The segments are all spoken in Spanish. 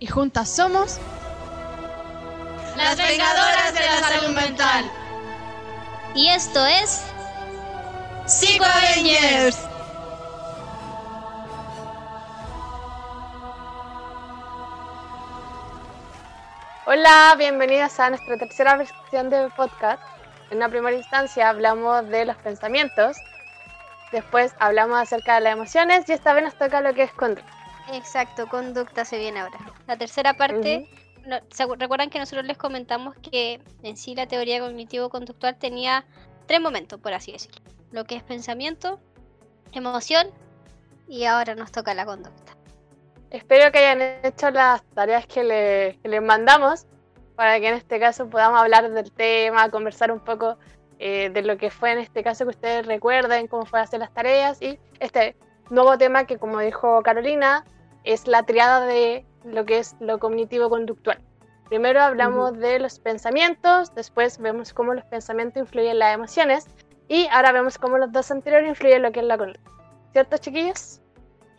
Y juntas somos Las vengadoras de la salud mental. Y esto es... Psico Avengers. Hola, bienvenidas a nuestra tercera versión de podcast. En una primera instancia hablamos de los pensamientos, después hablamos acerca de las emociones y esta vez nos toca lo que es conducta. Exacto, conducta se viene ahora. La tercera parte, no- ¿se acu- recuerdan que nosotros les comentamos que en sí la teoría cognitivo-conductual tenía tres momentos, por así decirlo. Lo que es pensamiento, emoción y ahora nos toca la conducta. Espero que hayan hecho las tareas que, le- que les mandamos para que en este caso podamos hablar del tema, conversar un poco eh, de lo que fue en este caso que ustedes recuerden, cómo fue hacer las tareas y este nuevo tema que como dijo Carolina es la triada de lo que es lo cognitivo-conductual. Primero hablamos de los pensamientos, después vemos cómo los pensamientos influyen en las emociones y ahora vemos cómo los dos anteriores influyen en lo que es la conducta. ¿Cierto, chiquillos?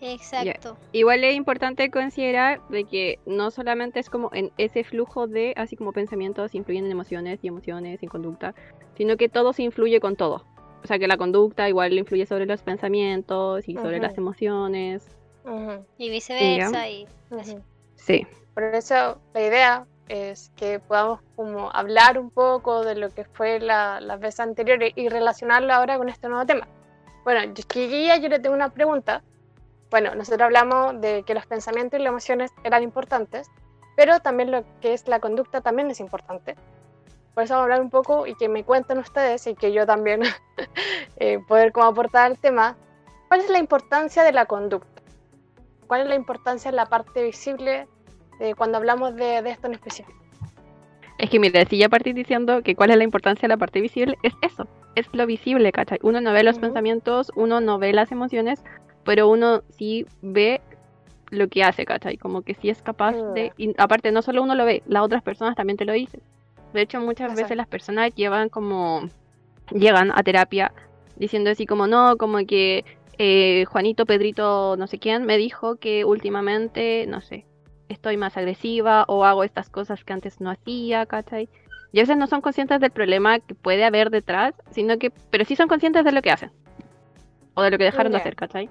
Exacto. Igual es importante considerar de que no solamente es como en ese flujo de, así como pensamientos influyen en emociones y emociones en conducta, sino que todo se influye con todo. O sea que la conducta igual influye sobre los pensamientos y sobre las emociones. Ujú, Y viceversa. Y así. ujú. Sí. Por eso la idea es que podamos como hablar un poco de lo que fue la, las veces anteriores y relacionarlo ahora con este nuevo tema. Bueno, yo- chiquilla, yo le tengo una pregunta. Bueno, nosotros hablamos de que los pensamientos y las emociones eran importantes, pero también lo que es la conducta también es importante. Por eso vamos a hablar un poco y que me cuenten ustedes y que yo también eh, poder como aportar al tema. ¿Cuál es la importancia de la conducta? ¿Cuál es la importancia en la parte visible de cuando hablamos de, de esto en específico? Es que mira, si ya partís diciendo que cuál es la importancia de la parte visible, es eso, es lo visible, ¿cachai? Uno no ve los pensamientos, uno no ve las emociones, pero uno sí ve lo que hace, ¿cachai? Como que sí es capaz de... Y aparte, no solo uno lo ve, las otras personas también te lo dicen. De hecho, muchas Exacto. veces las personas llevan como... Llegan a terapia diciendo así como, no, como que eh, Juanito, Pedrito, no sé quién, me dijo que últimamente, no sé, estoy más agresiva o hago estas cosas que antes no hacía, ¿cachai? Y a veces no son conscientes del problema que puede haber detrás, sino que, pero sí son conscientes de lo que hacen. O de lo que dejaron de hacer, ¿cachai?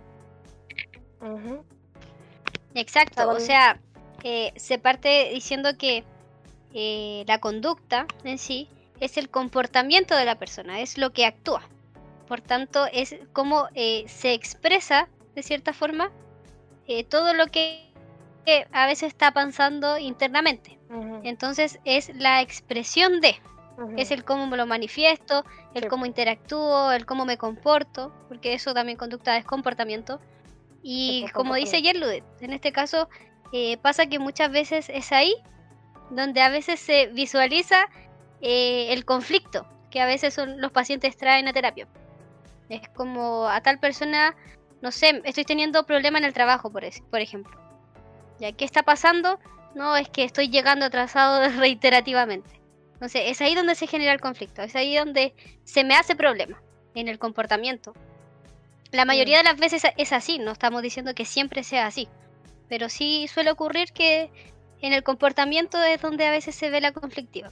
Ujú, Exacto, o Está sea, eh, se parte diciendo que eh, la conducta en sí es el comportamiento de la persona, es lo que actúa. Por tanto, es como eh, se expresa, de cierta forma, eh, todo lo que, que a veces está pasando internamente. Entonces, es la expresión de, es el cómo me lo manifiesto, el Sí. cómo interactúo, el cómo me comporto, porque eso también conducta es comportamiento. Y como dice comportamiento. Yerlude, en este caso eh, pasa que muchas veces es ahí donde a veces se visualiza eh, el conflicto que a veces son, los pacientes traen a terapia. Es como a tal persona, no sé, estoy teniendo problema en el trabajo, por, es- por ejemplo. ¿Ya qué está pasando? No, es que estoy llegando atrasado reiterativamente. Entonces, es ahí donde se genera el conflicto, es ahí donde se me hace problema en el comportamiento. La mayoría de las veces es así, no estamos diciendo que siempre sea así, pero sí suele ocurrir que en el comportamiento es donde a veces se ve la conflictiva,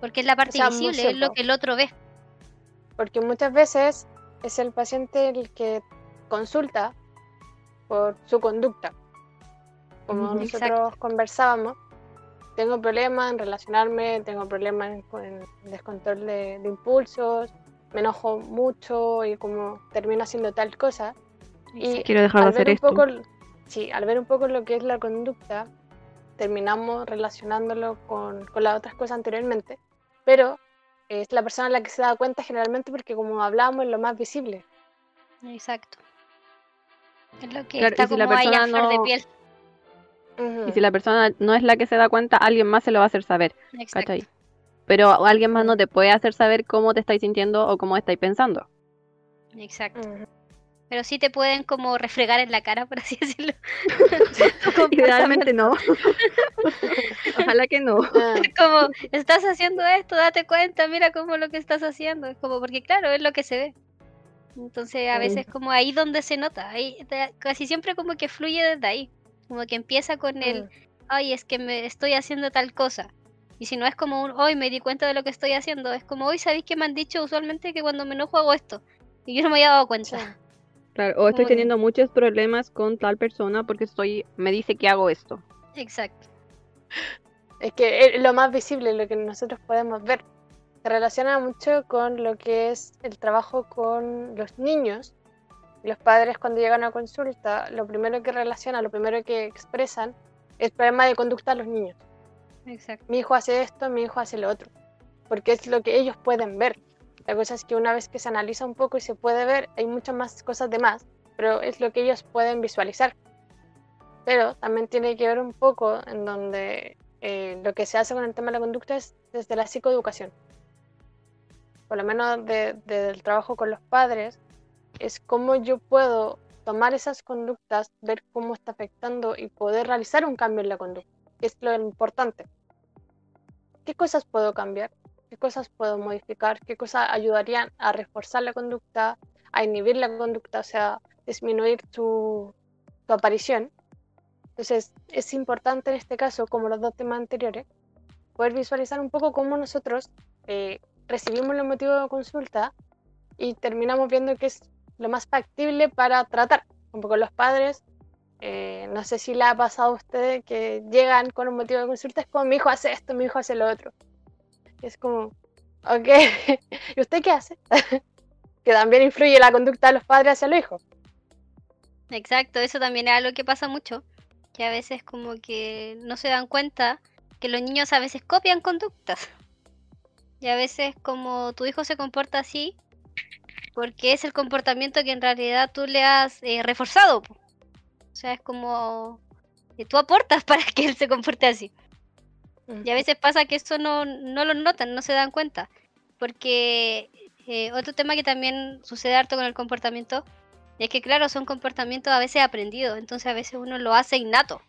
porque es la parte sea, visible, es lo que el otro ve. Porque muchas veces es el paciente el que consulta por su conducta. Como nosotros Exacto. conversábamos, tengo problemas en relacionarme, tengo problemas en, en descontrol de, de impulsos, me enojo mucho y como termino haciendo tal cosa. Y Quiero dejar de hacer esto. poco, sí, al ver un poco lo que es la conducta, terminamos relacionándolo con, con las otras cosas anteriormente, pero es la persona la que se da cuenta generalmente porque como hablábamos es lo más visible. Exacto. Es lo que Claro, está y si la como ahí a de no- piel. Y si la persona no es la que se da cuenta, alguien más se lo va a hacer saber, Exacto. ¿cachai? Pero alguien más no te puede hacer saber cómo te estáis sintiendo o cómo estáis pensando. Exacto. Pero sí te pueden como refregar en la cara, por así decirlo. Idealmente no. Ojalá que no. Ah, como, estás haciendo esto, date cuenta, mira cómo lo que estás haciendo. Es como, porque claro, es lo que se ve. Entonces a veces como ahí donde se nota, ahí te- casi siempre como que fluye desde ahí. Como que empieza con el, mm, ay, es que me estoy haciendo tal cosa. Y si no es como un, hoy me di cuenta de lo que estoy haciendo, es como, hoy sabéis que me han dicho usualmente que cuando me enojo hago esto. Y yo no me había dado cuenta. Claro, o estoy teniendo muchos problemas con tal persona porque estoy, me dice que hago esto. Exacto. Es que es lo más visible, lo que nosotros podemos ver. Se relaciona mucho con lo que es el trabajo con los niños. Los padres cuando llegan a consulta, lo primero que relacionan, lo primero que expresan es problema de conducta de los niños. Exacto. Mi hijo hace esto, mi hijo hace lo otro. Porque es lo que ellos pueden ver. La cosa es que una vez que se analiza un poco y se puede ver, hay muchas más cosas de más, pero es lo que ellos pueden visualizar. Pero también tiene que ver un poco en donde eh, lo que se hace con el tema de la conducta es desde la psicoeducación. Por lo menos de- de- del trabajo con los padres, es cómo yo puedo tomar esas conductas, ver cómo está afectando y poder realizar un cambio en la conducta, que es lo importante. ¿Qué cosas puedo cambiar? ¿Qué cosas puedo modificar? ¿Qué cosas ayudarían a reforzar la conducta, a inhibir la conducta, o sea, disminuir su, aparición? Entonces, es importante en este caso, como los dos temas anteriores, poder visualizar un poco cómo nosotros eh, recibimos los motivos de consulta y terminamos viendo que es lo más factible para tratar. Un poco los padres, eh, no sé si le ha pasado a ustedes que llegan con un motivo de consulta, es como mi hijo hace esto, mi hijo hace lo otro. Es como, ok, ¿y usted qué hace? que también influye la conducta de los padres hacia los hijos. Exacto, eso también es algo que pasa mucho, que a veces como que no se dan cuenta que los niños a veces copian conductas. Y a veces como tu hijo se comporta así, porque es el comportamiento que en realidad tú le has eh, reforzado. O sea, es como que tú aportas para que él se comporte así. Y a veces pasa que eso no, no lo notan, no se dan cuenta. Porque eh, otro tema que también sucede harto con el comportamiento es que, claro, son comportamientos a veces aprendidos. Entonces a veces uno lo hace innato.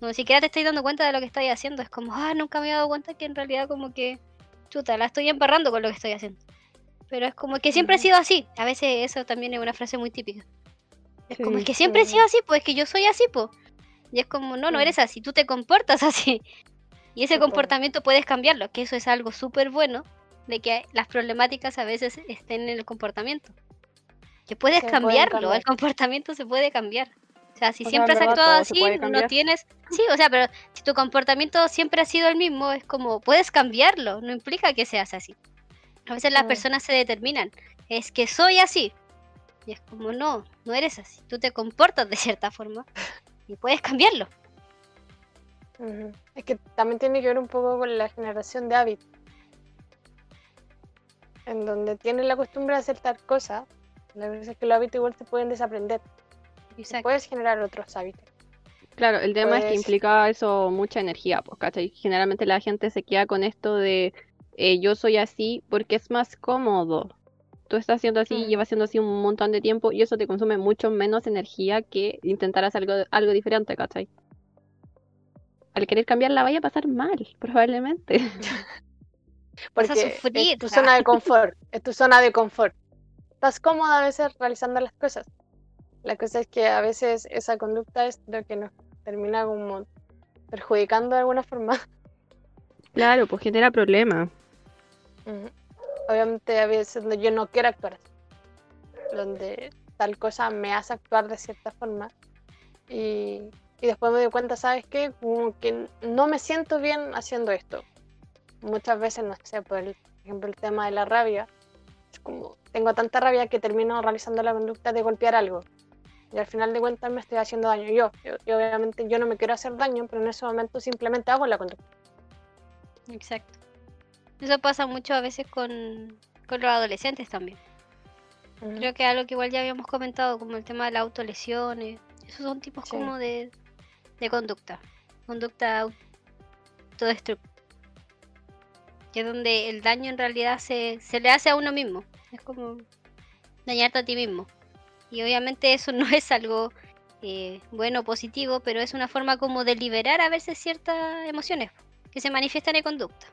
No ni siquiera te estás dando cuenta de lo que estás haciendo. Es como, ah, nunca me he dado cuenta que en realidad como que, chuta, la estoy embarrando con lo que estoy haciendo. Pero es como que siempre ha Ujú. sido así. A veces eso también es una frase muy típica. Es como, es que siempre he Sí. sido así, pues es que yo soy así, pues. Y es como, no, no Mm. eres así, tú te comportas así. Y ese comportamiento puedes cambiarlo, que eso es algo súper bueno, de que las problemáticas a veces estén en el comportamiento. Que puedes Se cambiarlo, cambiar. el comportamiento se puede cambiar. O sea, si O siempre has actuado así, no tienes... Sí, o sea, pero si tu comportamiento siempre ha sido el mismo, es como, puedes cambiarlo, no implica que seas así. A veces las Mm. personas se determinan, es que soy así. Y es como, no, no eres así. Tú te comportas de cierta forma y puedes cambiarlo. Es que también tiene que ver un poco con la generación de hábitos. En donde tienen la costumbre de hacer tal cosa, la verdad es que los hábitos igual se pueden desaprender. y. Puedes generar otros hábitos. Claro, el tema es que Pues- implica eso mucha energía, pues, ¿cachai? Generalmente la gente se queda con esto de eh, yo soy así porque es más cómodo. Tú estás haciendo así, Mm. llevas haciendo así un montón de tiempo y eso te consume mucho menos energía que intentar hacer algo, algo diferente, ¿cachai? Al querer cambiar la vaya a pasar mal, probablemente. Vas a Porque sufrir. es tu zona de confort, es tu zona de confort. Estás cómoda a veces realizando las cosas. La cosa es que a veces esa conducta es lo que nos termina como perjudicando de alguna forma. Claro, pues genera problemas. Obviamente a veces yo no quiero actuar así, donde tal cosa me hace actuar de cierta forma y, y después me doy cuenta, ¿sabes qué? Como que no me siento bien haciendo esto. Muchas veces, no sé, por el- por ejemplo el tema de la rabia, es como tengo tanta rabia que termino realizando la conducta de golpear algo y al final de cuentas me estoy haciendo daño yo. Yo- y obviamente yo no me quiero hacer daño, pero en ese momento simplemente hago la conducta. Exacto. Eso pasa mucho a veces con, con los adolescentes también. Creo que algo que igual ya habíamos comentado, como el tema de las autolesiones. Esos son tipos Sí. como de, de conducta. conducta autodestructiva. Que es donde el daño en realidad se, se le hace a uno mismo. Es como dañarte a ti mismo. Y obviamente eso no es algo eh, bueno, positivo, pero es una forma como de liberar a veces ciertas emociones que se manifiestan en conducta.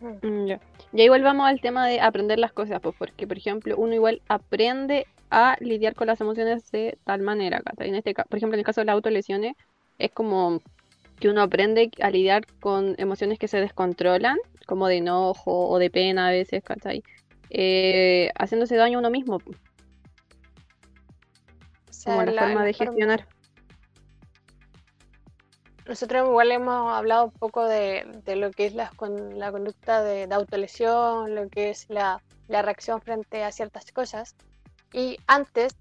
Mm, ya. Y ahí volvamos al tema de aprender las cosas, pues porque por ejemplo uno igual aprende a lidiar con las emociones de tal manera. En este, por ejemplo, en el caso de las autolesiones, es como que uno aprende a lidiar con emociones que se descontrolan, como de enojo o de pena a veces, ¿cachai? Eh, haciéndose daño a uno mismo. como la, forma de gestionar. Nosotros igual hemos hablado un poco de, lo que es la, con, la conducta de, autolesión, lo que es la, reacción frente a ciertas cosas. Y antes,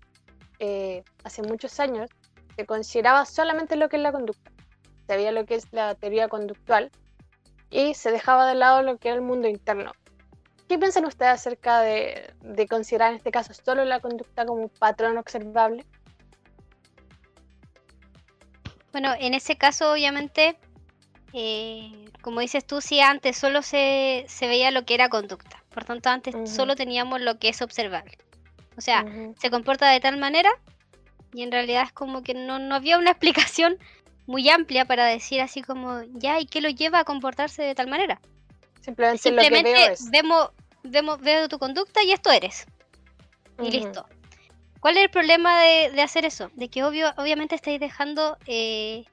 eh, hace muchos años, se consideraba solamente lo que es la conducta. Se veía lo que es la teoría conductual y se dejaba de lado lo que era el mundo interno. ¿Qué piensan ustedes acerca de, de considerar en este caso solo la conducta como un patrón observable? Bueno, en ese caso, obviamente, eh, como dices tú, sí, antes solo se, veía lo que era conducta. Por tanto, antes solo teníamos lo que es observable. O sea, se comporta de tal manera y en realidad es como que no, había una explicación muy amplia para decir así como, ya, ¿y qué lo lleva a comportarse de tal manera? Simplemente, lo que veo vemos, vemos, veo tu conducta y esto eres. Y listo. ¿Cuál es el problema de, hacer eso? De que obvio, obviamente estáis dejando eh,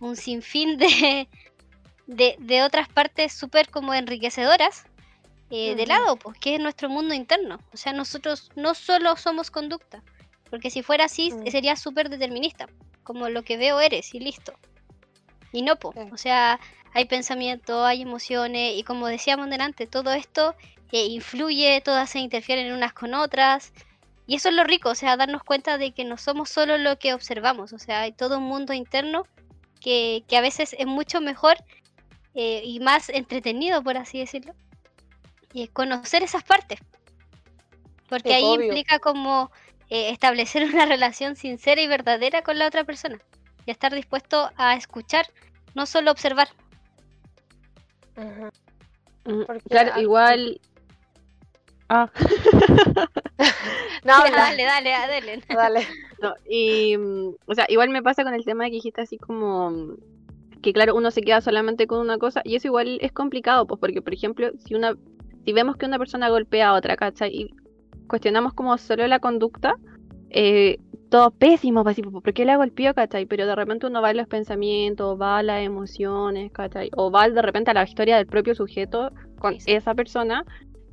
un sinfín de, de, otras partes súper como enriquecedoras eh, de lado, pues que es nuestro mundo interno. O sea, nosotros no solo somos conducta, porque si fuera así mm. sería súper determinista, como lo que veo eres y listo. Y no, pues, o sea, hay pensamiento, hay emociones y como decíamos delante, todo esto eh, influye, todas se interfieren unas con otras. Y eso es lo rico, o sea, darnos cuenta de que no somos solo lo que observamos, o sea, hay todo un mundo interno que, a veces es mucho mejor eh, y más entretenido, por así decirlo, y conocer esas partes. Porque ahí implica como eh, establecer una relación sincera y verdadera con la otra persona y estar dispuesto a escuchar, no solo observar. Mm, claro, igual Ah. no, dale, dale, dale. dale. y, mm, o sea, igual me pasa con el tema que dijiste así como que claro, uno se queda solamente con una cosa y eso igual es complicado, pues porque por ejemplo, si una si vemos que una persona golpea a otra, ¿cachai? Y cuestionamos como solo la conducta, eh, todo pésimo, pues, ¿por qué la golpeó, cachai? Pero de repente uno va a los pensamientos, va a las emociones, cachai? O va de repente a la historia del propio sujeto con esa persona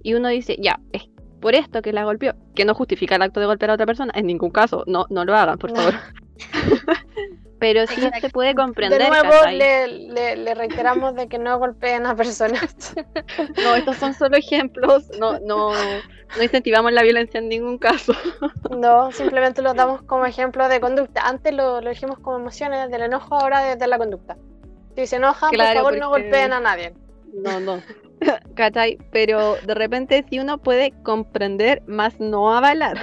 y uno dice, ya, es por esto que la golpeó, que no justifica el acto de golpear a otra persona, en ningún caso, no, no lo hagan, por favor. Pero sí se puede comprender. De nuevo, le, le, reiteramos de que no golpeen a personas. no, estos son solo ejemplos, no, no, no incentivamos la violencia en ningún caso. no, simplemente lo damos como ejemplo de conducta. Antes lo, lo dijimos como emociones del enojo, ahora desde la conducta. Si se enojan, por favor no golpeen a nadie. No, no. ¿Cachai? Pero de repente sí uno puede comprender, más no avalar.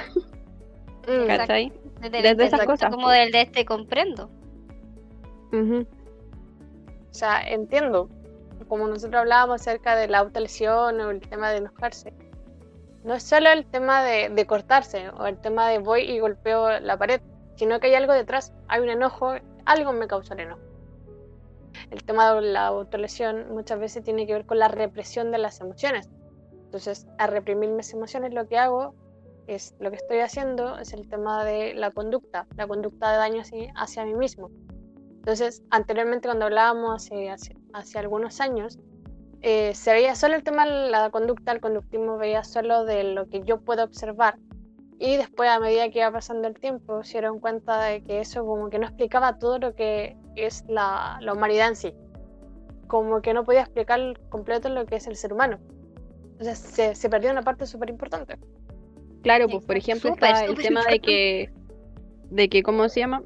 Mm. ¿Cachai? Desde, esas cosas. Como del de este comprendo. O sea, entiendo. Como nosotros hablábamos acerca de la autolesión o el tema de enojarse. No es solo el tema de, de cortarse o el tema de voy y golpeo la pared, sino que hay algo detrás. Hay un enojo, algo me causa el enojo el tema de la autolesión muchas veces tiene que ver con la represión de las emociones. Entonces, a reprimir mis emociones lo que hago es, lo que estoy haciendo es el tema de la conducta, la conducta de daño hacia mí mismo. Entonces, anteriormente cuando hablábamos hace, hace, algunos años, eh, se veía solo el tema de la conducta, el conductismo veía solo de lo que yo puedo observar. Y después, a medida que iba pasando el tiempo, se dieron cuenta de que eso como que no explicaba todo lo que es la, la humanidad en sí. Como que no podía explicar completo lo que es el ser humano. O sea, se, se perdió una parte súper importante. Claro, pues por ejemplo está el tema de que, de que, ¿cómo se llama?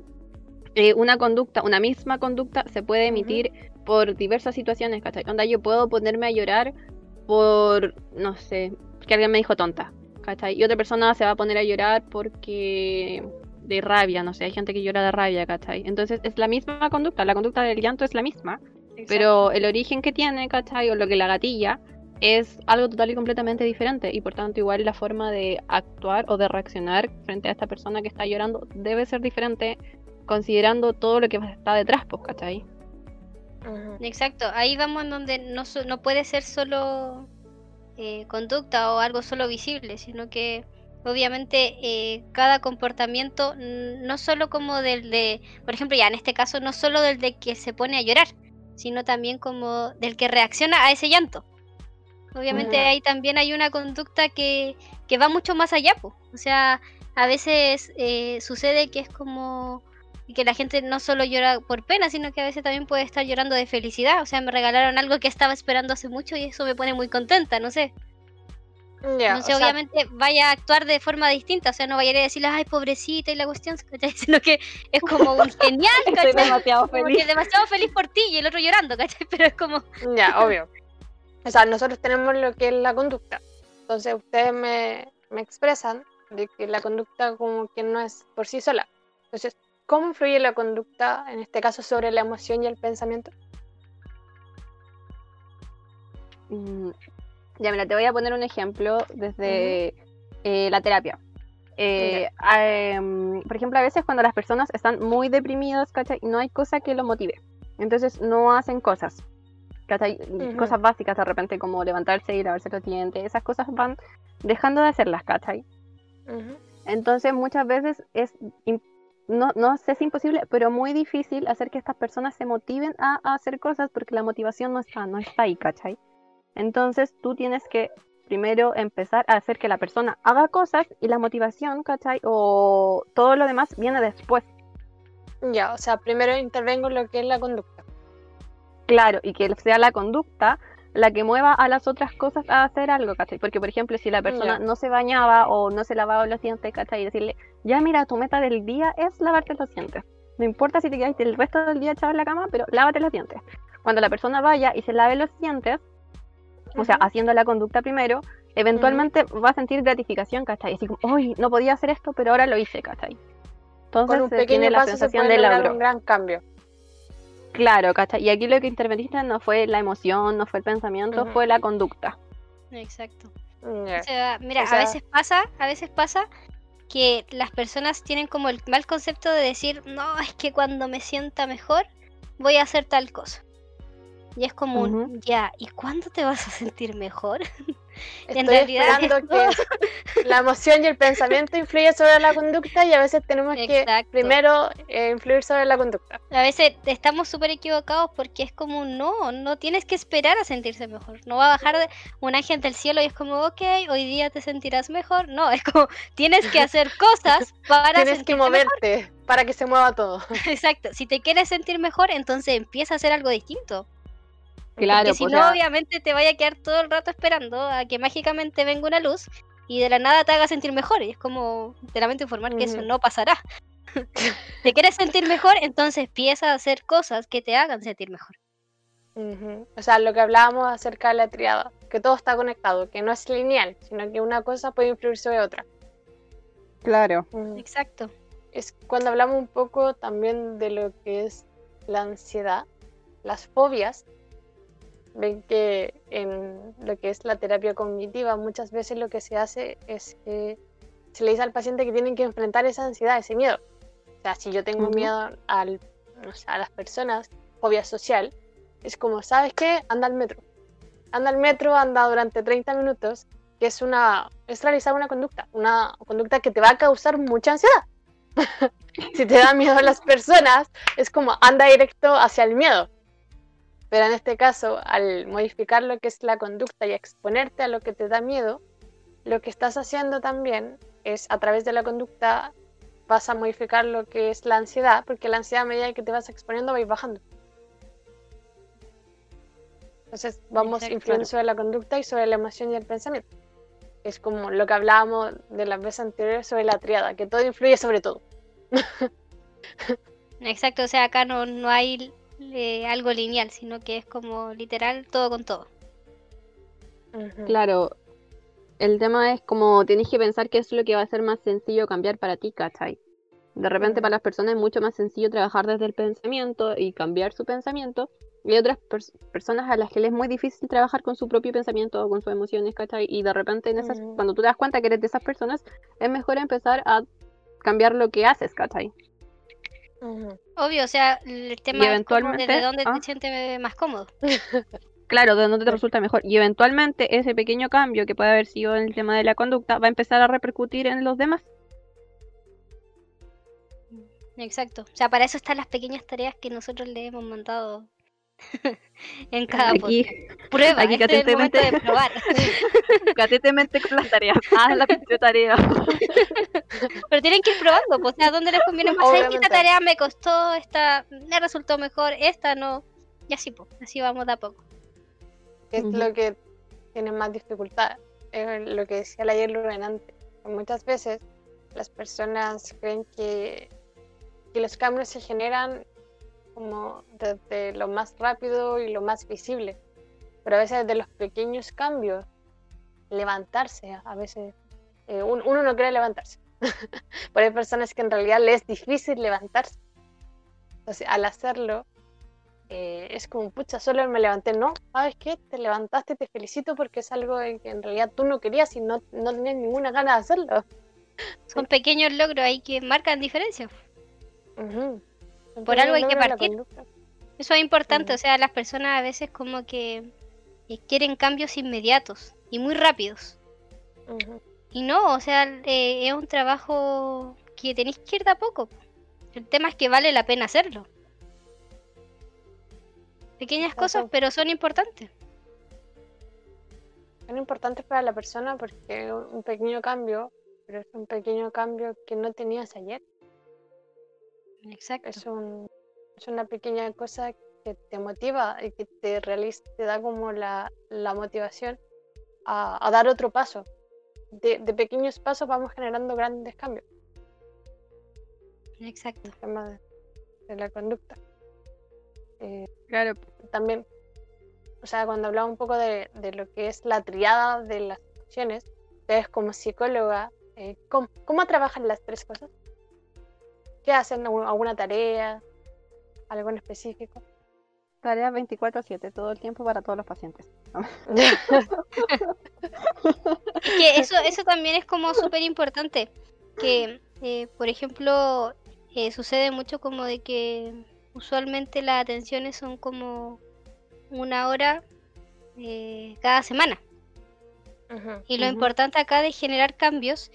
Eh, una conducta, una misma conducta se puede emitir por diversas situaciones, ¿cachai? Onda, yo puedo ponerme a llorar por, no sé, que alguien me dijo tonta, ¿cachai? Y otra persona se va a poner a llorar porque de rabia, no sé, hay gente que llora de rabia, ¿cachai? Entonces es la misma conducta, la conducta del llanto es la misma, pero el origen que tiene, ¿cachai? O lo que la gatilla es algo total y completamente diferente y por tanto igual la forma de actuar o de reaccionar frente a esta persona que está llorando debe ser diferente considerando todo lo que está detrás, pues, ¿cachai? Exacto, ahí vamos en donde no, no puede ser solo eh, conducta o algo solo visible, sino que obviamente eh, cada comportamiento, no solo como del de, por ejemplo, ya en este caso, no solo del de que se pone a llorar, sino también como del que reacciona a ese llanto. Obviamente ahí también hay una conducta que, que va mucho más allá, o sea, a veces eh, sucede que es como que la gente no solo llora por pena, sino que a veces también puede estar llorando de felicidad. O sea, me regalaron algo que estaba esperando hace mucho y eso me pone muy contenta, no sé. no sé, obviamente vaya a actuar de forma distinta, o sea, no vaya a decirle, ay, pobrecita y la cuestión, sino que es como un genial, ¿cachai? demasiado feliz. demasiado feliz por ti y el otro llorando, ¿cachai? Pero es como... Ya, obvio. O sea, nosotros tenemos lo que es la conducta. Entonces ustedes me, me expresan de que la conducta como que no es por sí sola. Entonces, ¿Cómo influye la conducta, en este caso, sobre la emoción y el pensamiento? Mm, ya, mira, te voy a poner un ejemplo desde eh, la terapia. Eh, em, por ejemplo, a veces cuando las personas están muy deprimidas, ¿cachai? No hay cosa que lo motive. Entonces no hacen cosas. ¿cachai? Cosas básicas de repente como levantarse y lavarse los dientes. Esas cosas van dejando de hacerlas, ¿cachai? Entonces muchas veces es no, no sé si imposible, pero muy difícil hacer que estas personas se motiven a, hacer cosas porque la motivación no está, no está ahí, ¿cachai? Entonces tú tienes que primero empezar a hacer que la persona haga cosas y la motivación, ¿cachai? O todo lo demás viene después. Ya, o sea, primero intervengo en lo que es la conducta. Claro, y que sea la conducta la que mueva a las otras cosas a hacer algo, ¿cachai? Porque, por ejemplo, si la persona no se bañaba o no se lavaba los dientes, ¿cachai? Y decirle, ya mira, tu meta del día es lavarte los dientes. No importa si te quedaste el resto del día echado en la cama, pero lávate los dientes. Cuando la persona vaya y se lave los dientes, o sea, haciendo la conducta primero, eventualmente va a sentir gratificación, ¿cachai? Así como, uy, no podía hacer esto, pero ahora lo hice, ¿cachai? Entonces Con un pequeño tiene la sensación de logro. un gran cambio. Claro, ¿cachai? Y aquí lo que interveniste no fue la emoción, no fue el pensamiento, fue la conducta. Exacto. O sea, mira, a veces pasa, a veces pasa que las personas tienen como el mal concepto de decir, no, es que cuando me sienta mejor voy a hacer tal cosa. Y es como un, ya, ¿y cuándo te vas a sentir mejor? Estoy esperando que la emoción y el pensamiento influyen sobre la conducta y a veces tenemos que primero eh, influir sobre la conducta. A veces estamos súper equivocados porque es como no, no tienes que esperar a sentirse mejor. No va a bajar un ángel del cielo y es como, ok, hoy día te sentirás mejor. No, es como, tienes que hacer cosas para Tienes que moverte para que se mueva todo. Exacto, si te quieres sentir mejor, entonces empieza a hacer algo distinto. Claro, Porque si pues, no, obviamente te vaya a quedar todo el rato esperando a que mágicamente venga una luz y de la nada te haga sentir mejor. Y es como, te lamento informar que eso no pasará. ¿Te quieres sentir mejor? Entonces empieza a hacer cosas que te hagan sentir mejor. O sea, lo que hablábamos acerca de la triada, que todo está conectado, que no es lineal, sino que una cosa puede influir sobre otra. Claro. Exacto. Es cuando hablamos un poco también de lo que es la ansiedad, las fobias, ven que en lo que es la terapia cognitiva muchas veces lo que se hace es que se le dice al paciente que tienen que enfrentar esa ansiedad, ese miedo. O sea, si yo tengo miedo al, a las personas, fobia social, es como, ¿sabes qué? Anda al metro. Anda al metro, anda durante 30 minutos, que es una es realizar una conducta, una conducta que te va a causar mucha ansiedad. si te da miedo a las personas, es como anda directo hacia el miedo. Pero en este caso, al modificar lo que es la conducta y exponerte a lo que te da miedo, lo que estás haciendo también es a través de la conducta vas a modificar lo que es la ansiedad, porque la ansiedad a medida que te vas exponiendo va a ir bajando. Entonces vamos influyendo sobre la conducta y sobre la emoción y el pensamiento. Es como lo que hablábamos de las veces anteriores sobre la triada, que todo influye sobre todo. Exacto, o sea, acá no, no hay algo lineal, sino que es como literal todo con todo. Claro, el tema es como tienes que pensar que es lo que va a ser más sencillo cambiar para ti, ¿cachai? De repente para las personas es mucho más sencillo trabajar desde el pensamiento y cambiar su pensamiento. Y hay otras pers- personas a las que les es muy difícil trabajar con su propio pensamiento o con sus emociones, ¿cachai? Y de repente en esas, cuando tú te das cuenta que eres de esas personas, es mejor empezar a cambiar lo que haces, ¿cachai? Obvio, o sea, el tema eventualmente- desde dónde ah. te sientes más cómodo. Claro, de dónde te resulta mejor. Y eventualmente ese pequeño cambio que puede haber sido en el tema de la conducta va a empezar a repercutir en los demás. Exacto. O sea, para eso están las pequeñas tareas que nosotros le hemos mandado en cada Aquí. Prueba, aquí este es el momento de probar. catetemente con las tareas. Haz la pinche tarea. Pero tienen que ir probando, pues, o sea, ¿dónde les conviene más? ¿Sabes que Obviamente. esta tarea me costó, esta me resultó mejor, esta no? Y así, pues, así vamos de a poco. es lo que tiene más dificultad. Es lo que decía la ayer antes. Muchas veces las personas creen que, que los cambios se generan como desde lo más rápido y lo más visible. Pero a veces de los pequeños cambios, levantarse, a veces eh, un- uno no quiere levantarse. Pero hay personas que en realidad les es difícil levantarse. Entonces, al hacerlo, eh, es como, pucha, solo me levanté. No, ¿sabes qué? Te levantaste, te felicito porque es algo que en realidad tú no querías y no, no tenías ninguna gana de hacerlo. Son pequeños logros ahí que marcan diferencia. Por algo hay que partir. Eso es importante, o sea, las personas a veces como que eh, quieren cambios inmediatos y muy rápidos. Y no, o sea, eh, es un trabajo que tenéis que ir de a poco. El tema es que vale la pena hacerlo. Pequeñas cosas, pero son importantes. Son importantes para la persona porque un pequeño cambio, pero es un pequeño cambio que no tenías ayer. Exacto. Es, un, es una pequeña cosa que te motiva y que te, realiza, te da como la, la motivación a, a dar otro paso. De, de pequeños pasos vamos generando grandes cambios. Exacto. el tema de, de la conducta. Eh, Claro, también, o sea, cuando hablaba un poco de, de lo que es la triada de las acciones, ustedes como psicóloga, eh, ¿cómo, cómo trabajan las tres cosas? ¿Qué hacen? ¿Algu- ¿Alguna tarea? ¿Algo en específico? tarea 24/7, todo el tiempo para todos los pacientes. Es que eso, eso también es como súper importante. Que, eh, por ejemplo, eh, sucede mucho como de que usualmente las atenciones son como una hora eh, cada semana. Y lo importante acá de generar cambios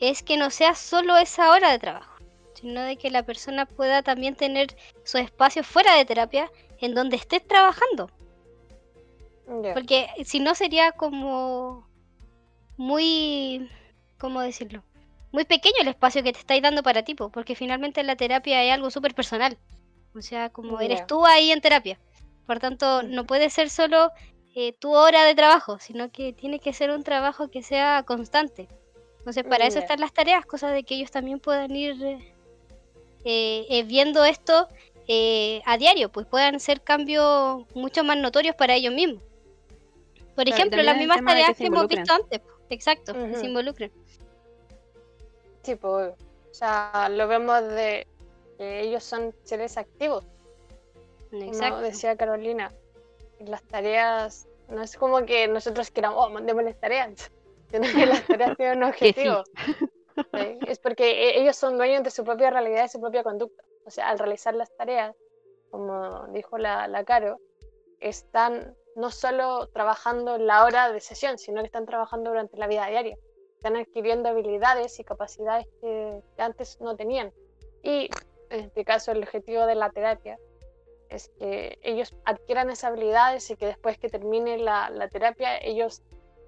es que no sea solo esa hora de trabajo, sino de que la persona pueda también tener su espacio fuera de terapia en donde esté trabajando. Porque si no sería como muy, ¿cómo decirlo? Muy pequeño el espacio que te estáis dando para ti, po, porque finalmente la terapia es algo súper personal. O sea, como eres tú ahí en terapia. Por tanto, no puede ser solo eh, tu hora de trabajo, sino que tiene que ser un trabajo que sea constante. Entonces, para eso están las tareas, cosas de que ellos también puedan ir eh, eh, viendo esto eh, a diario, pues puedan ser cambios mucho más notorios para ellos mismos. Por Claro, ejemplo, las mismas que tareas que hemos visto antes. Exacto, que se involucren. Sí, pues, o sea, lo vemos de que ellos son seres activos. como Exacto. decía Carolina, las tareas no es como que nosotros queramos, oh, mandémosles tareas, sino que las tareas tienen un Que sí. Es porque e- ellos son dueños de su propia realidad y su propia conducta. O sea, al realizar las tareas, como dijo la, la Caro, están no solo trabajando la hora de sesión, sino que están trabajando durante la vida diaria. Están adquiriendo habilidades y capacidades que, que antes no tenían. Y en este caso, el objetivo de la terapia es que ellos adquieran esas habilidades y que después que termine la, la terapia, ellos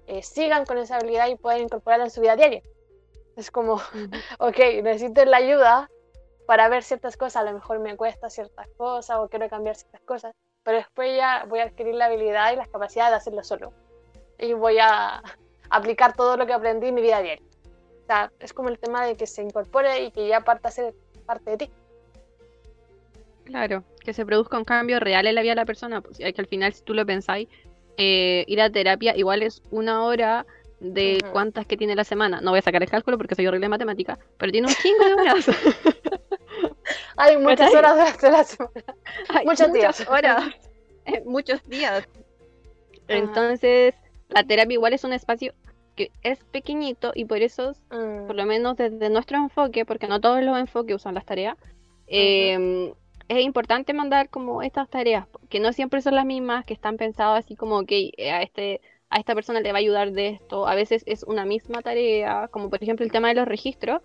eh, sigan con esa habilidad y puedan incorporarla en su vida diaria. Es como, ok, necesito la ayuda para ver ciertas cosas, a lo mejor me cuesta ciertas cosas o quiero cambiar ciertas cosas, pero después ya voy a adquirir la habilidad y las capacidades de hacerlo solo. Y voy a aplicar todo lo que aprendí en mi vida diaria. O sea, es como el tema de que se incorpore y que ya parta a ser parte de ti. Claro, que se produzca un cambio real en la vida de la persona, pues, que al final, si tú lo pensáis, eh, ir a terapia igual es una hora de cuántas que tiene la semana. No voy a sacar el cálculo porque soy horrible en matemática, pero tiene un chingo de horas. Hay muchas horas durante la semana. Hay Muchos muchas días. horas, eh, muchos días. Ajá. Entonces, la terapia igual es un espacio que es pequeñito y por eso, Mm, por lo menos desde nuestro enfoque, porque no todos los enfoques usan las tareas, eh, es importante mandar como estas tareas, que no siempre son las mismas, que están pensadas así como, ok, eh, a este a esta persona le va a ayudar de esto. A veces es una misma tarea, como por ejemplo el tema de los registros,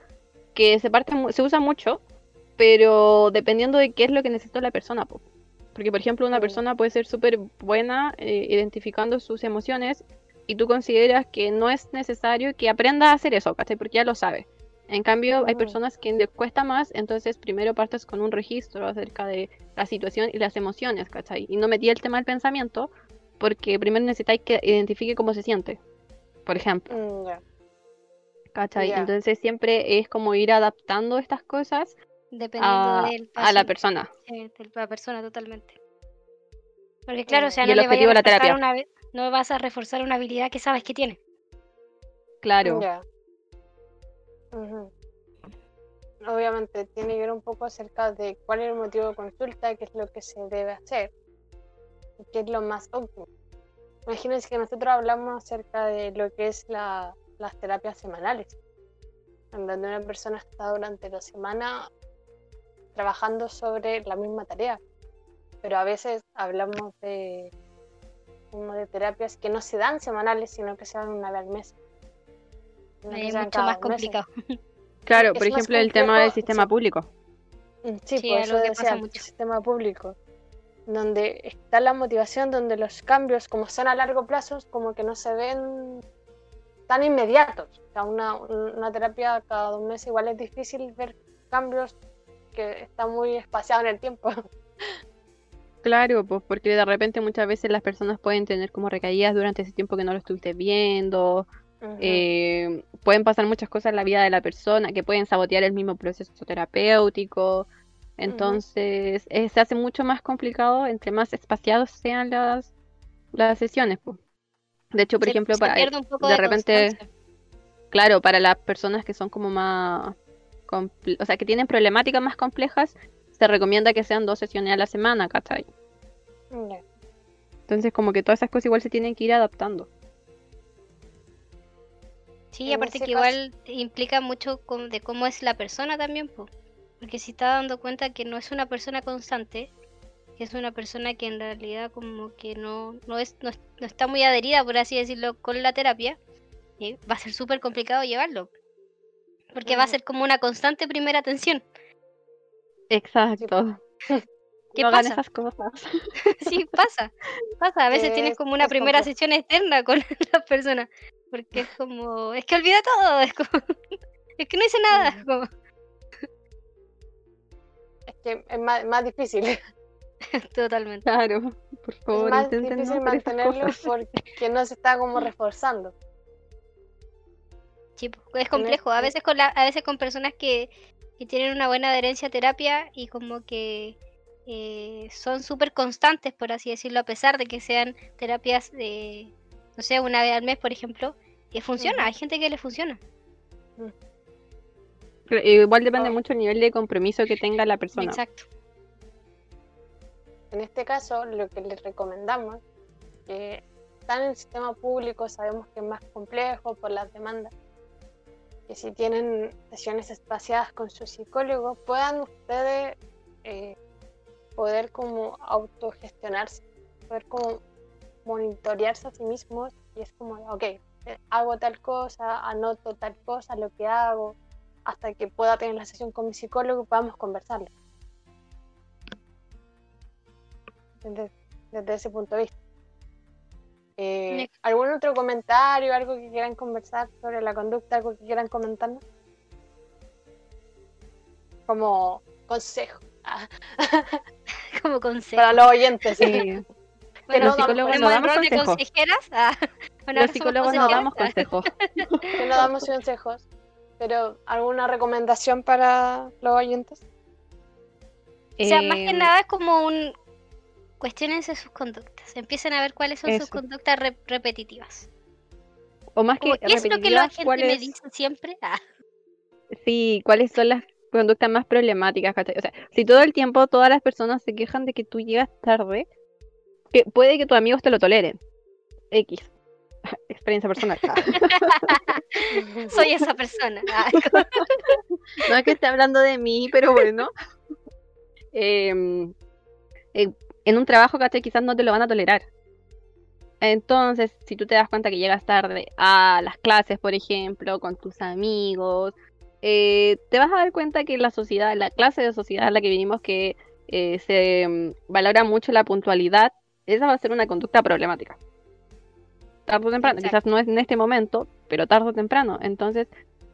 que se parte se usa mucho, pero dependiendo de qué es lo que necesita la persona. po. Porque por ejemplo una Mm. persona puede ser súper buena eh, identificando sus emociones y tú consideras que no es necesario que aprenda a hacer eso, ¿cachai? Porque ya lo sabe. En cambio, hay Ujú. personas que les cuesta más, entonces primero partes con un registro acerca de la situación y las emociones, ¿cachai? Y no metí el tema del pensamiento, porque primero necesitáis que identifique cómo se siente, por ejemplo, mm, ya. ¿cachai? Entonces siempre es como ir adaptando estas cosas Dependiendo a, del a la persona. de la persona totalmente. Porque claro, o sea, no el le a la terapia. una no vas a reforzar una habilidad que sabes que tiene. Claro, Ya. Ujú. Obviamente tiene que ver un poco acerca de cuál es el motivo de consulta, qué es lo que se debe hacer y qué es lo más óptimo. Imagínense que nosotros hablamos acerca de lo que es la- las terapias semanales, en donde una persona está durante la semana trabajando sobre la misma tarea, pero a veces hablamos de, como de terapias que no se dan semanales, sino que se dan una vez al mes. No que Es mucho más complicado. claro, es por ejemplo, el tema del sistema sí. público. Mm, Sí, Sí, por es eso lo que pasa decía, el mucho. sistema público, donde está la motivación, donde los cambios, como son a largo plazo, como que no se ven tan inmediatos. O sea, una, una terapia cada dos meses igual es difícil ver cambios que está muy espaciado en el tiempo. Claro, pues porque de repente muchas veces las personas pueden tener como recaídas durante ese tiempo que no lo estuviste viendo, eh, pueden pasar muchas cosas en la vida de la persona que pueden sabotear el mismo proceso terapéutico. Entonces, eh, se hace mucho más complicado entre más espaciados sean las, las sesiones. pues. De hecho, por Se- ejemplo, se para, pierde un poco de de repente, claro, para las personas que son como más, o sea, que tienen problemáticas más complejas, se recomienda que sean dos sesiones a la semana, ¿cachai? Entonces, como que todas esas cosas igual se tienen que ir adaptando. Sí, En aparte que igual implica mucho de cómo es la persona también, po. Porque si está dando cuenta que no es una persona constante, que es una persona que en realidad como que no, no, es, no, no está muy adherida, por así decirlo, con la terapia, eh, va a ser súper complicado llevarlo. Porque va a ser como una constante primera atención. Exacto. ¿Qué no pasa? esas cosas. Sí, pasa. Pasa. A veces tienes Es- como una primera complejo. sesión externa con la persona. Porque es como, es que olvida todo. Es, como, es que no hice nada. Ujú. como- Es que es más, más difícil. totalmente. Claro, por Es favor, más intenten difícil no mantenerlo porque no se está como reforzando. Sí, es complejo. A veces con la, a veces con personas que, que tienen una buena adherencia a terapia y como que eh, son súper constantes, por así decirlo, a pesar de que sean terapias de, no sé, una vez al mes, por ejemplo, que funciona. Hay gente que le funciona. Pero Igual depende Oh. mucho el nivel de compromiso que tenga la persona. Exacto. En este caso, lo que les recomendamos, que están en el sistema público, sabemos que es más complejo por las demandas, que si tienen sesiones espaciadas con su psicólogo, puedan ustedes eh, poder como autogestionarse, poder como monitorearse a sí mismos y es como, ok, hago tal cosa, anoto tal cosa, lo que hago, hasta que pueda tener la sesión con mi psicólogo y podamos conversarlo. Desde, desde ese punto de vista. Eh, ¿Algún otro comentario, algo que quieran conversar sobre la conducta, algo que quieran comentarnos? Como consejo ah, Como consejo. para los oyentes. sí. Sí, Bueno, los no, psicólogos ¿ponemos no damos consejos. consejeras? Ah, bueno, Los psicólogos no damos consejos. no damos consejos, pero ¿alguna recomendación para los oyentes? O sea, más que Em, nada es como un... Cuestionense sus conductas. Empiecen a ver cuáles son sus conductas re- repetitivas. o más que ¿Qué es lo que la gente me ¿cuáles- dice siempre? Ah, Sí, ¿cuáles son las conductas más problemáticas? ¿cachai? O sea, si todo el tiempo todas las personas se quejan de que tú llegas tarde, que puede que tus amigos te lo toleren. X. Experiencia personal. Soy esa persona. No es que esté hablando de mí, pero bueno. Em, eh, en un trabajo, ¿cachai? Quizás no te lo van a tolerar. Entonces, si tú te das cuenta que llegas tarde a las clases, por ejemplo, con tus amigos, eh, te vas a dar cuenta que la sociedad, la clase de sociedad en la que vinimos, que eh, se mm, valora mucho la puntualidad, esa va a ser una conducta problemática. Tarde o temprano, Exacto. quizás no es en este momento, pero tarde o temprano. Entonces,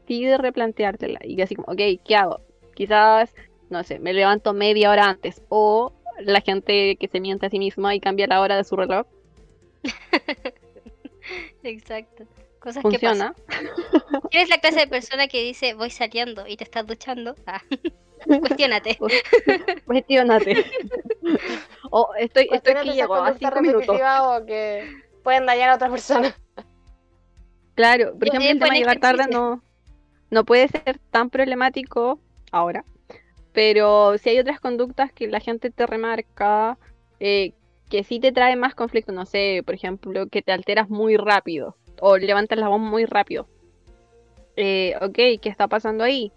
sí de replanteártela y así como, ok, ¿qué hago? Quizás, no sé, me levanto media hora antes o la gente que se miente a sí misma y cambia la hora de su reloj. Exacto. Cosas que pasan. Funciona. ¿Eres la clase de persona que dice voy saliendo y te estás duchando? Ah. Cuestiónate. Cuestiónate. o estoy, estoy que llego a cinco minutos. o que pueden dañar a otra persona. Claro, por ejemplo, el tema de llegar tarde no, no puede ser tan problemático ahora, pero si hay otras conductas que la gente te remarca, eh, que sí te trae más conflicto, no sé, por ejemplo, que te alteras muy rápido o levantas la voz muy rápido. Eh, ok, ¿qué está pasando ahí?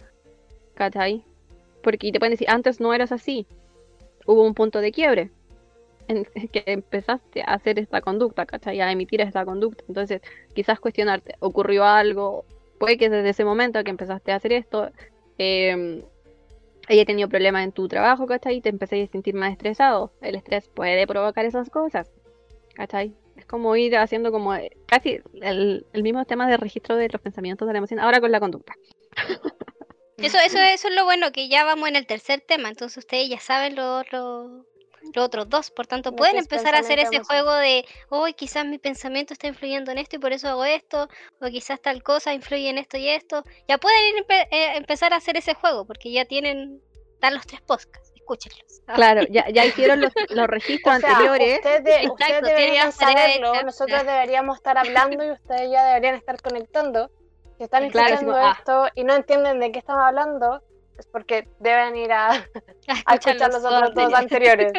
¿Cachai? Porque te pueden decir, antes no eras así. Hubo un punto de quiebre en que empezaste a hacer esta conducta, ¿cachai? A emitir esta conducta. Entonces, quizás cuestionarte, ocurrió algo, puede que desde ese momento que empezaste a hacer esto, eh, haya tenido problemas en tu trabajo, ¿cachai? Y te empecé a sentir más estresado. El estrés puede provocar esas cosas, ¿cachai? Es como ir haciendo como eh, casi el, mismo tema de registro de los pensamientos de la emoción, ahora con la conducta. Eso, eso, eso es lo bueno, que ya vamos en el tercer tema, entonces ustedes ya saben los lo, los otros dos, por tanto pueden empezar a hacer ese juego de, hoy quizás mi pensamiento está influyendo en esto y por eso hago esto, o quizás tal cosa influye en esto y esto. Ya pueden ir empe- eh, empezar a hacer ese juego, porque ya tienen, están los tres podcasts, escúchenlos. Claro, ya, ya hicieron los, los registros O sea, anteriores. ustedes, de- ustedes deberían de saberlo, nosotros deberíamos estar hablando y ustedes ya deberían estar conectando. Si están Claro, escuchando ah. esto y no entienden de qué estamos hablando, es porque deben ir a, a escuchar los otros dos anteriores.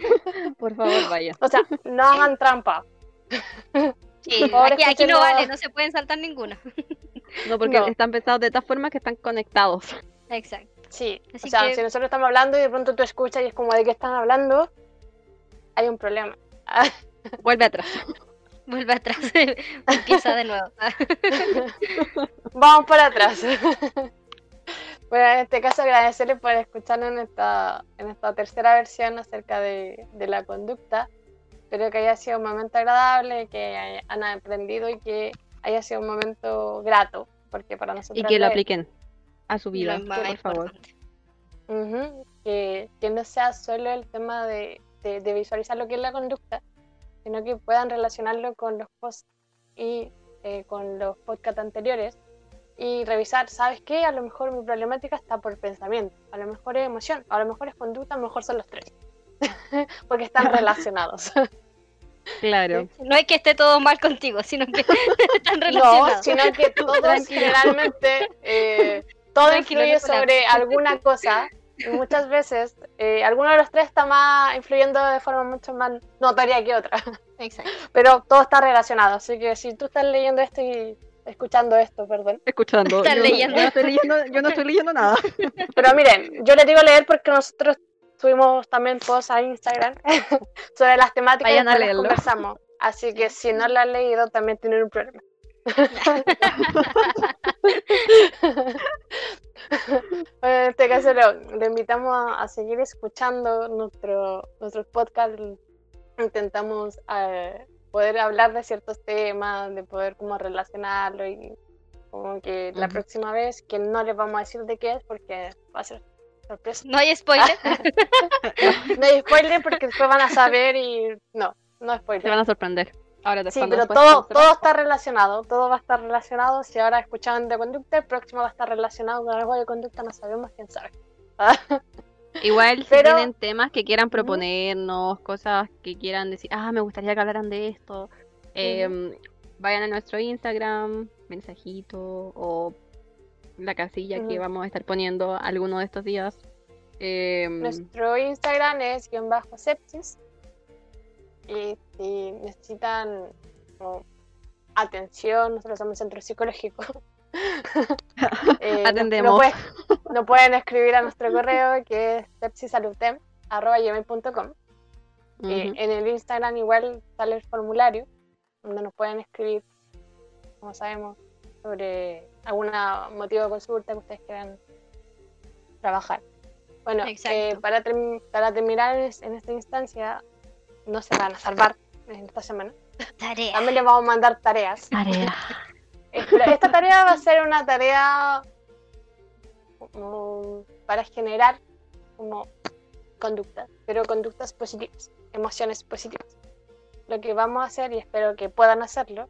Por favor, vaya. O sea, no hagan trampa. Sí, aquí, no vale, no se pueden saltar ninguna. No, porque No. están pensados de tal forma que están conectados. Exacto. Sí, Así o sea, que- si nosotros estamos hablando y de pronto tú escuchas y es como de qué están hablando, hay un problema. Vuelve atrás. Vuelve atrás, empieza de nuevo. Vamos para atrás. Bueno, en este caso agradecerles por escucharnos en esta, en esta tercera versión acerca de, de la conducta. Espero que haya sido un momento agradable, que han aprendido y que haya sido un momento grato, porque para nosotros Y que lo apliquen a su vida, más por favor. Ujú, que, que no sea solo el tema de, de- de visualizar lo que es la conducta, sino que puedan relacionarlo con los posts y eh, con los podcasts anteriores y revisar, ¿sabes qué? A lo mejor mi problemática está por pensamiento, a lo mejor es emoción, a lo mejor es conducta, a lo mejor son los tres, porque están relacionados. Claro. No es que esté todo mal contigo, sino que están no, relacionados. sino que todos Tranquilo. generalmente, eh, todo Tranquilo, influye Nicolás. sobre alguna cosa y muchas veces eh, alguno de los tres está más influyendo de forma mucho más notoria que otra, Exacto. pero todo está relacionado, así que si tú estás leyendo esto y escuchando esto, perdón, Escuchando. Están yo, no- leyendo. yo no estoy leyendo. Yo no estoy leyendo nada. pero miren, yo les digo leer porque nosotros subimos también posts a Instagram sobre las temáticas Vayan a que conversamos, así que si no lo han leído también tienen un problema. Bueno, en este caso lo, lo invitamos a, a seguir escuchando nuestro, nuestros podcasts. Intentamos eh, poder hablar de ciertos temas, de poder como relacionarlo y como que la próxima vez que no les vamos a decir de qué es porque va a ser sorpresa. No hay spoiler. No hay spoiler porque después van a saber y no, no Se spoiler. van a sorprender. Ahora te Sí, pero después todo, se- todo está relacionado, todo va a estar relacionado. Si ahora escuchaban de conducta, el próximo va a estar relacionado con algo de conducta, no sabemos quién sabe. Igual si tienen temas que quieran proponernos, cosas que quieran decir, ah, me gustaría que hablaran de esto. em, vayan a nuestro Instagram, mensajito o la casilla que vamos a estar poniendo alguno de estos días. Em, Nuestro Instagram es guion bajo sepsis. Y si necesitan como, atención, nosotros somos centro psicológico. eh, no- Atendemos. No, pueden, no pueden escribir a nuestro correo que es sepsisaludtem.com. Eh, ujú. en el Instagram igual sale el formulario donde nos pueden escribir, como sabemos, sobre algún motivo de consulta que ustedes quieran trabajar. Bueno, eh, para, term- para terminar en esta instancia, no se van a salvar en esta semana. Tarea. También les vamos a mandar tareas. Tarea. Esta tarea va a ser una tarea como para generar como conductas, pero conductas positivas, emociones positivas. Lo que vamos a hacer, y espero que puedan hacerlo,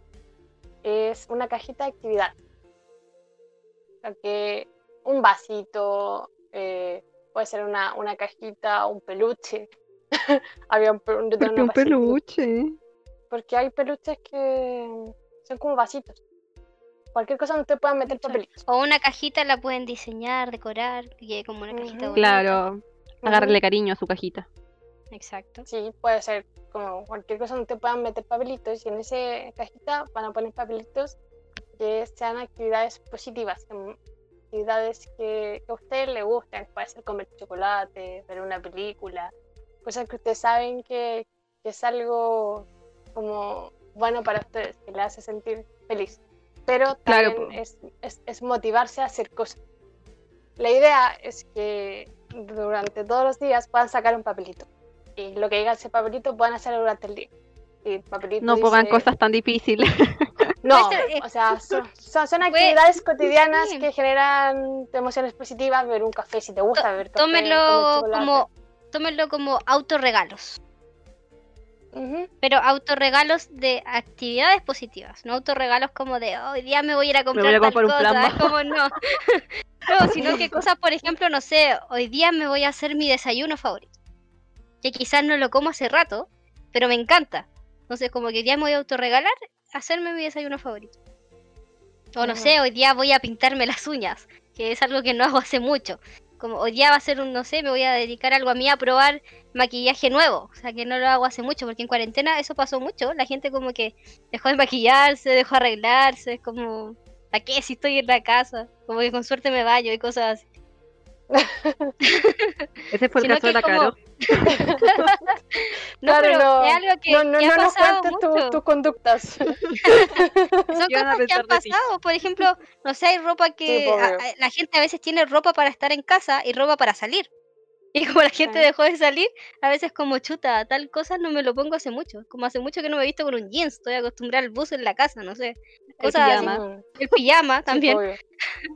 es una cajita de actividad. Lo que un vasito, eh, puede ser una, una cajita, un peluche. Había un, un vasito- peluche. porque hay peluches que son como vasitos. Cualquier cosa donde ustedes puedan meter papelitos. O una cajita la pueden diseñar, decorar, que quede como una cajita bonita. Claro, agárrele cariño a su cajita. Exacto. Sí, puede ser como cualquier cosa donde puedan meter papelitos y en esa cajita van a poner papelitos que sean actividades positivas, que- actividades que, que a ustedes les gusten. Puede ser comer chocolate, ver una película, cosas que ustedes saben que, que es algo como bueno para ustedes, que les hace sentir feliz. Pero Claro, también po. es, es, es motivarse a hacer cosas. La idea es que durante todos los días puedan sacar un papelito y lo que diga ese papelito puedan hacerlo durante el día. Y el papelito No pongan dice- cosas tan difíciles. No, o sea, son, son, son actividades cotidianas sí. que generan emociones positivas, beber un café si te gusta beber café. Tómenlo como, tómenlo como autorregalos. Pero autorregalos de actividades positivas, no autorregalos como de "Oh, hoy día me voy a ir a comprar, voy a tal comprar cosa", es como no. no, sino que cosas, por ejemplo, no sé, hoy día me voy a hacer mi desayuno favorito. Que quizás no lo como hace rato, pero me encanta. Entonces, como que hoy día me voy a autorregalar hacerme mi desayuno favorito. O no sé, hoy día voy a pintarme las uñas, que es algo que no hago hace mucho. Como hoy día va a ser un, no sé, me voy a dedicar algo a mí a probar maquillaje nuevo. O sea, que no lo hago hace mucho, porque en cuarentena eso pasó mucho. La gente como que dejó de maquillarse, dejó de arreglarse, es como, ¿para qué si estoy en la casa? Como que con suerte me baño y cosas así. Ese fue el caso de la como- Caro. No, Claro, pero no, es algo que, no, no, que ha no nos pasado cuentes tu- mucho. tus conductas. Son ¿Qué van a cosas que han pasado. Por ejemplo, no sé, hay ropa que a- obvio. a- la gente a veces tiene ropa para estar en casa y ropa para salir. Y como la gente dejó de salir, a veces como chuta, tal cosa no me lo pongo hace mucho. Como hace mucho que no me he visto con un jeans, estoy acostumbrada al buzo en la casa, no sé. El Cosas así. pijama. El pijama también.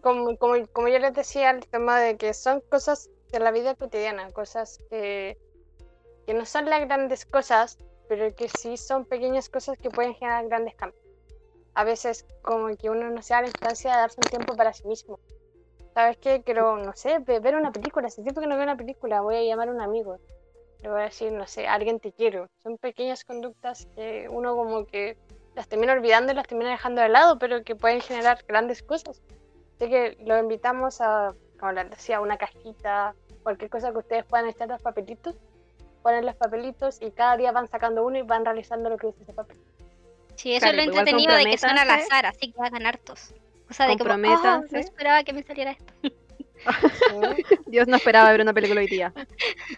Como, como, como yo les decía, el tema de que son cosas de la vida cotidiana, cosas que, que no son las grandes cosas, pero que sí son pequeñas cosas que pueden generar grandes cambios. A veces como que uno no se da la instancia de darse un tiempo para sí mismo. ¿Sabes qué? Quiero, no sé, ve- ver una película. Hace tiempo que no veo una película, voy a llamar a un amigo. Le voy a decir, no sé, a alguien te quiero. Son pequeñas conductas que uno como que las termina olvidando y las termina dejando de lado, pero que pueden generar grandes cosas. Así que los invitamos a, como les decía, una cajita, cualquier cosa que ustedes puedan echar los papelitos, ponen los papelitos y cada día van sacando uno y van realizando lo que dice ese papel. Sí, eso Claro, es lo entretenido de que son al azar, así que hagan hartos. O sea, de como, "Ah, no esperaba que me saliera esto. Dios no esperaba ver una película hoy día.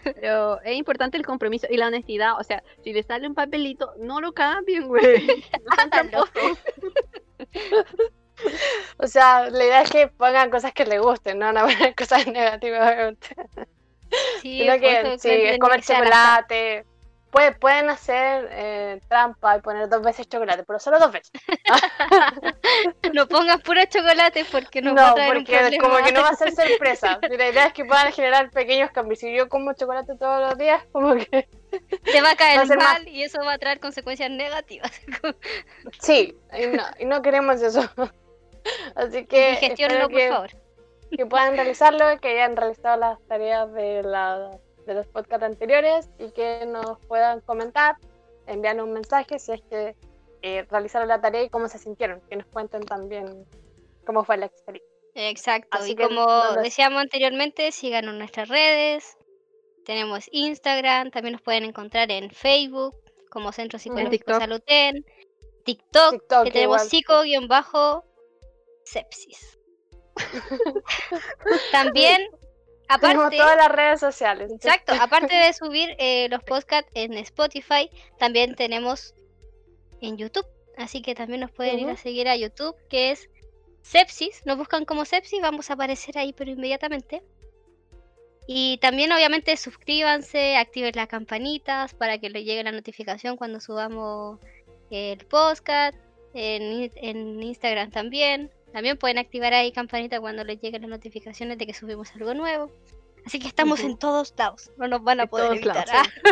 Pero es importante el compromiso y la honestidad. O sea, si le sale un papelito, no lo cambien, güey. No sean Háganlo. tramposos. O sea, la idea es que pongan cosas que les gusten, no van a poner cosas negativas. Sí, Sino que sí, es comer chocolate. Puede- pueden hacer eh, trampa y poner dos veces chocolate, pero solo dos veces. No pongas puro chocolate porque No, va a traer un porque problema. como que no va a ser sorpresa. La idea es que puedan generar pequeños cambios. Si yo como chocolate todos los días, como que Te va a caer va a ser más- mal y eso va a traer consecuencias negativas. sí, y no, y no queremos eso. Así que Gestiónenlo, espero por que, favor. que puedan realizarlo, que hayan realizado las tareas de, la, de los podcasts anteriores y que nos puedan comentar, enviarnos un mensaje si es que eh, realizaron la tarea y cómo se sintieron, que nos cuenten también cómo fue la experiencia. Exacto, Así y como no decíamos anteriormente, síganos en nuestras redes. Tenemos Instagram, también nos pueden encontrar en Facebook como Centro Psicológico TikTok. Saluten, TikTok, TikTok que tenemos psico-sepsis. también, Aparte, todas las redes sociales. exacto, aparte de subir eh, los podcasts en Spotify, también tenemos en YouTube. Así que también nos pueden ir a seguir a YouTube, que es Sepsis. Nos buscan como Sepsis, vamos a aparecer ahí, pero inmediatamente. Y también, obviamente, suscríbanse, activen las campanitas para que les llegue la notificación cuando subamos el podcast. En, en Instagram también. También pueden activar ahí campanita cuando les lleguen las notificaciones de que subimos algo nuevo. Así que estamos en todos lados. No nos van a En poder evitar. lados, ah.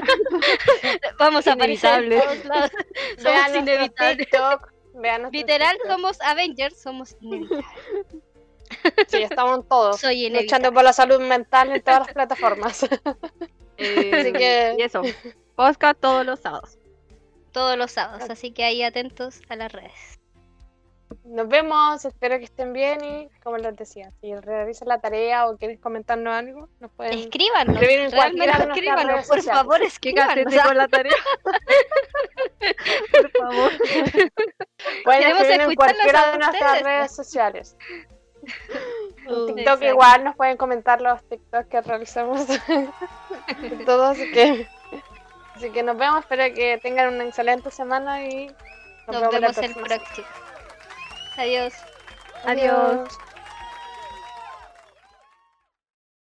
Vamos a aparecer en todos lados. Somos inevitables. TikTok, vean nuestro Literal, TikTok. somos Avengers, somos inevitables. Sí, estamos en todos. Soy luchando inevitable. por la salud mental en todas las plataformas. Eh, Así que- Y eso. Podcast todos los sábados. Todos los sábados, así que ahí atentos a las redes. Nos vemos, espero que estén bien y como les decía, si realizan la tarea o quieren comentarnos algo, nos pueden Escríbanos, escribir escríbanos, por sociales. favor, escríbanos. casete con la tarea. Por favor. Pueden en cualquiera de nuestras ustedes. redes sociales. En TikTok igual nos pueden comentar los TikToks que realizamos y todo, así que así que nos vemos, espero que tengan una excelente semana y nos, Nos vemos, vemos el próxima Adiós. Adiós.